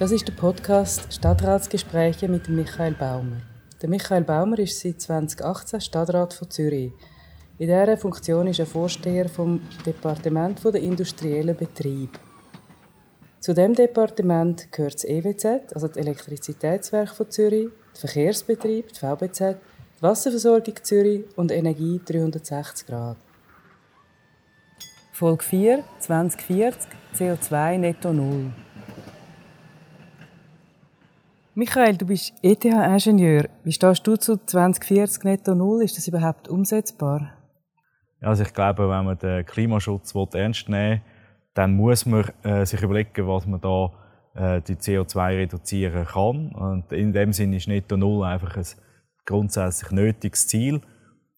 Das ist der Podcast Stadtratsgespräche mit Michael Baumer. Der Michael Baumer ist seit 2018 Stadtrat von Zürich. In dieser Funktion ist er Vorsteher vom Departement der industriellen Betrieb. Zu dem Departement gehört das EWZ, also das Elektrizitätswerk von Zürich, der Verkehrsbetrieb, die VBZ, die Wasserversorgung Zürich und Energie 360 Grad. Folge 4, 2040, CO2 netto null. Michael, du bist ETH-Ingenieur. Wie stehst du zu 2040 netto null? Ist das überhaupt umsetzbar? Also ich glaube, wenn man den Klimaschutz ernst nehmen will, dann muss man äh, sich überlegen, was man da äh, die CO2 reduzieren kann. Und in dem Sinne ist netto null einfach ein grundsätzlich nötiges Ziel.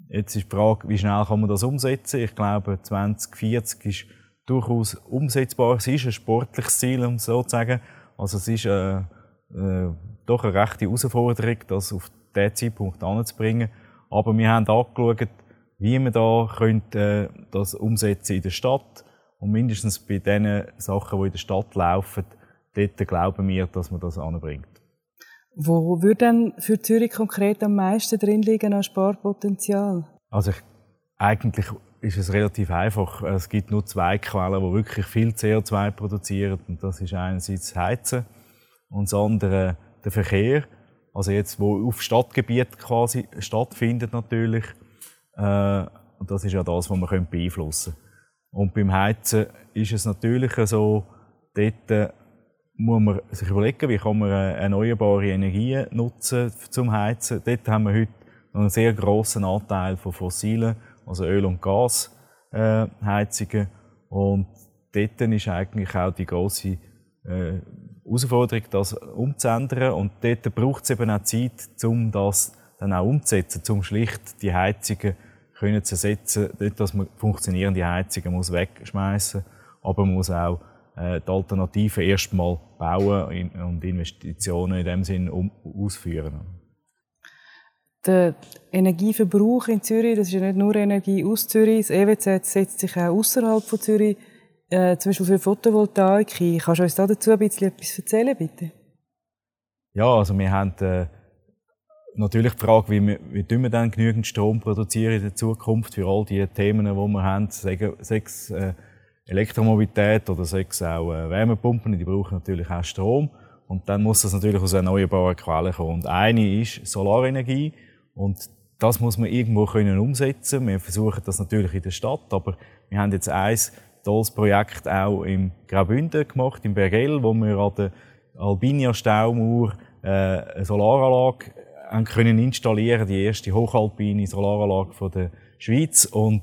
Jetzt ist die Frage, wie schnell kann man das umsetzen? Ich glaube, 2040 ist durchaus umsetzbar. Es ist ein sportliches Ziel, um so zu sagen. Also es ist äh, äh, doch eine rechte Herausforderung, das auf diesen Zeitpunkt anzubringen. Aber wir haben angeschaut, wie man da könnte, äh, das umsetzen in der Stadt. Und mindestens bei den Sachen, die in der Stadt laufen, dort glauben wir, dass man das anbringt. Wo würde denn für Zürich konkret am meisten drin liegen an Sparpotenzial? Also ich, eigentlich ist es relativ einfach. Es gibt nur zwei Quellen, die wirklich viel CO2 produzieren. Und das ist einerseits Heizen und das andere der Verkehr. Also jetzt, wo auf Stadtgebiet quasi stattfindet natürlich. Äh, und das ist ja das, was man beeinflussen können. Und beim Heizen ist es natürlich so, dort muss man sich überlegen, wie kann man erneuerbare Energien nutzen zum Heizen. Dort haben wir heute noch einen sehr grossen Anteil von fossilen, also Öl- und Gasheizungen. Und dort ist eigentlich auch die grosse äh, Herausforderung, das umzuändern. Und dort braucht es eben auch Zeit, um das dann auch umzusetzen, um schlicht die Heizungen können zu ersetzen. Nicht, dass man funktionierende Heizungen muss wegschmeißen, aber man muss auch äh, die Alternativen erstmal bauen und Investitionen in dem Sinn um, ausführen. Der Energieverbrauch in Zürich, das ist ja nicht nur Energie aus Zürich, das EWZ setzt sich auch außerhalb von Zürich, äh, zum Beispiel für Photovoltaik. Kannst du uns dazu ein bisschen etwas erzählen, bitte? Ja, also wir haben äh, natürlich die Frage, wie, wir, wie wir dann genügend Strom produzieren in der Zukunft für all die Themen, die wir haben, sechs äh, Elektromobilität oder sechs auch äh, Wärmepumpen, die brauchen natürlich auch Strom. Und dann muss das natürlich aus erneuerbaren Quellen kommen. Und eine ist Solarenergie. Und das muss man irgendwo können umsetzen. Wir versuchen das natürlich in der Stadt, aber wir haben jetzt ein tolles Projekt auch im Graubünden gemacht, im Bergell, wo wir an der Albinia Staumauer äh, eine Solaranlage haben können installieren, die erste hochalpine Solaranlage von der Schweiz. Und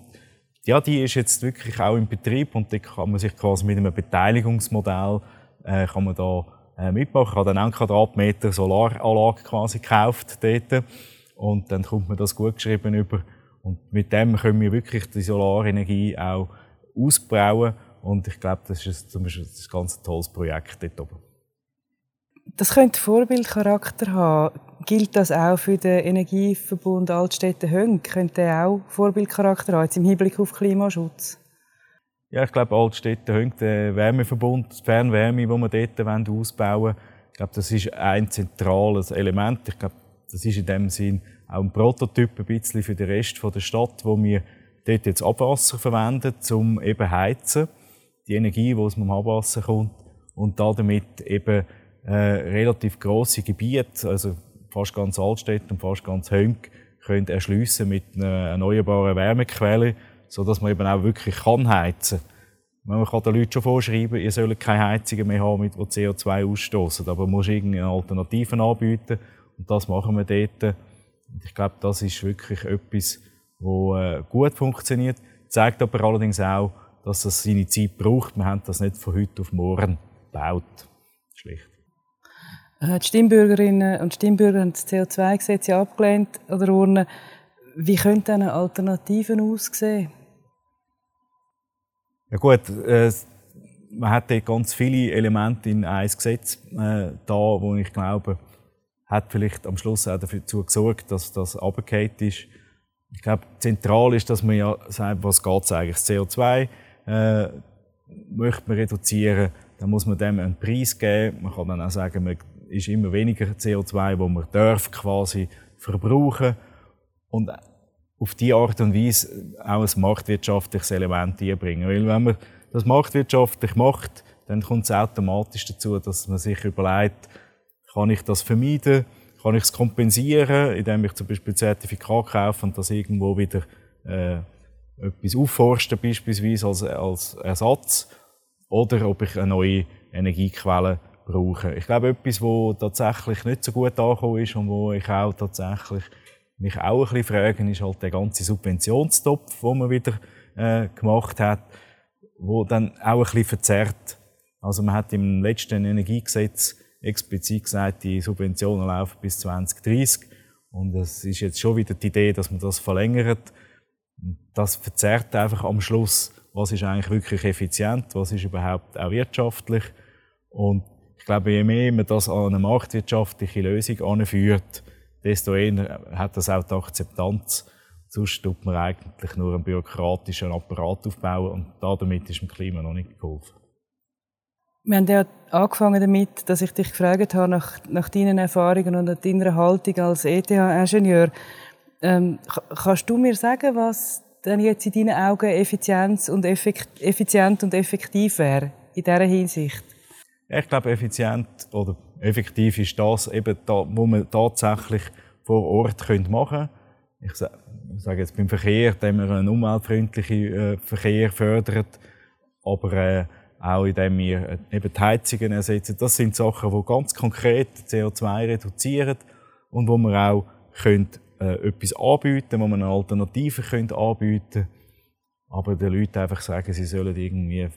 ja, die ist jetzt wirklich auch im Betrieb und da kann man sich quasi mit einem Beteiligungsmodell äh, kann man da äh, mitmachen. Ich habe dann einen Quadratmeter Solaranlage quasi gekauft dort. Und dann kommt man das gut geschrieben über. Und mit dem können wir wirklich die Solarenergie auch ausbauen und ich glaube, das ist zum Beispiel ein ganz tolles Projekt dort oben. Das könnte Vorbildcharakter haben. Gilt das auch für den Energieverbund Altstädte Höng? Könnte er auch Vorbildcharakter haben, jetzt im Hinblick auf Klimaschutz? Ja, ich glaube, Altstädte Höng, der Wärmeverbund, die Fernwärme, die wir dort ausbauen wollen, ich glaube, das ist ein zentrales Element. Ich glaube, das ist in dem Sinn auch ein Prototyp ein bisschen für den Rest der Stadt, wo wir dort jetzt Abwasser verwenden, um eben heizen. Die Energie, die aus dem Abwasser kommt. Und damit eben äh, relativ grosse Gebiete, also fast ganz Altstädt und fast ganz Hönk, können erschliessen mit einer erneuerbaren Wärmequelle, so dass man eben auch wirklich kann heizen. Man kann den Leuten schon vorschreiben, ihr sollt keine Heizungen mehr haben, die CO2 ausstoßen, aber man muss irgendeine Alternative anbieten und das machen wir dort. Und ich glaube, das ist wirklich etwas, wo äh, gut funktioniert. Zeigt aber allerdings auch, dass das seine Zeit braucht. Wir haben das nicht von heute auf morgen gebaut. Schlicht. Äh, die Stimmbürgerinnen und Stimmbürger haben das CO2-Gesetz ja abgelehnt oder urnen. Wie könnten eine Alternativen aussehen? Ja gut, äh, man hat dort ganz viele Elemente in ein Gesetz äh, da, wo ich glaube, hat vielleicht am Schluss auch dafür gesorgt, dass das abgekehrt ist. Ich glaube, zentral ist, dass man ja sagt, was geht eigentlich? CO2 äh, möchte man reduzieren, dann muss man dem einen Preis geben. Man kann dann auch sagen, man ist immer weniger CO2, wo man darf quasi verbrauchen und auf die Art und Weise auch ein marktwirtschaftliches Element einbringen. Weil wenn man das marktwirtschaftlich macht, dann kommt es automatisch dazu, dass man sich überlegt, kann ich das vermeiden, kann ich es kompensieren, indem ich zum Beispiel Zertifikat kaufe und das irgendwo wieder äh, etwas aufforsten, beispielsweise als, als Ersatz, oder ob ich eine neue Energiequelle brauche. Ich glaube, etwas, wo tatsächlich nicht so gut angekommen ist und wo ich auch tatsächlich mich auch ein bisschen fragen, ist halt der ganze Subventionstopf, den man wieder äh, gemacht hat, wo dann auch ein bisschen verzerrt. Also man hat im letzten Energiegesetz explizit gesagt, die Subventionen laufen bis 2030 und es ist jetzt schon wieder die Idee, dass man das verlängert. Das verzerrt einfach am Schluss, was ist eigentlich wirklich effizient, was ist überhaupt auch wirtschaftlich und ich glaube, je mehr man das an eine marktwirtschaftliche Lösung anführt, desto eher hat das auch die Akzeptanz. Sonst tut man eigentlich nur einen bürokratischen Apparat aufbauen und damit ist dem Klima noch nicht geholfen. Wir haben ja angefangen damit, dass ich dich gefragt habe nach, nach deinen Erfahrungen und deiner Haltung als ETH-Ingenieur. Ähm, kannst du mir sagen, was denn jetzt in deinen Augen Effizienz und effizient und effektiv wäre in dieser Hinsicht? Ich glaube, effizient oder effektiv ist das eben da, wo man tatsächlich vor Ort machen können. Ich sage jetzt beim Verkehr, indem man einen umweltfreundlichen äh, Verkehr fördert, aber äh, auch indem wir äh, eben die Heizungen ersetzen. Das sind Sachen, die ganz konkret CO2 reduzieren und wo man auch können, äh, etwas anbieten, wo man eine Alternative können anbieten aber den Leuten einfach sagen, sie sollen irgendwie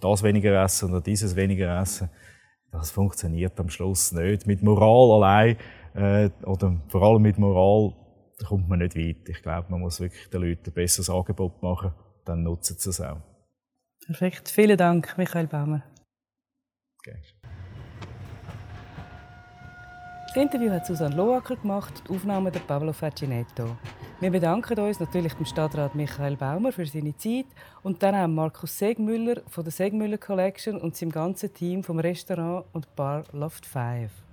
das weniger essen oder dieses weniger essen das funktioniert am Schluss nicht. Mit Moral allein, äh, oder vor allem mit Moral, kommt man nicht weit. Ich glaube, man muss wirklich den Leuten ein besseres Angebot machen, dann nutzen sie es auch. Perfekt. Vielen Dank, Michael Baumer. Das Interview hat Susanne Loacker gemacht, die Aufnahme der Pablo Facinetto. Wir bedanken uns natürlich beim Stadtrat Michael Baumer für seine Zeit und dann auch Markus Segmüller von der Segmüller Collection und seinem ganzen Team vom Restaurant und Bar Loft 5.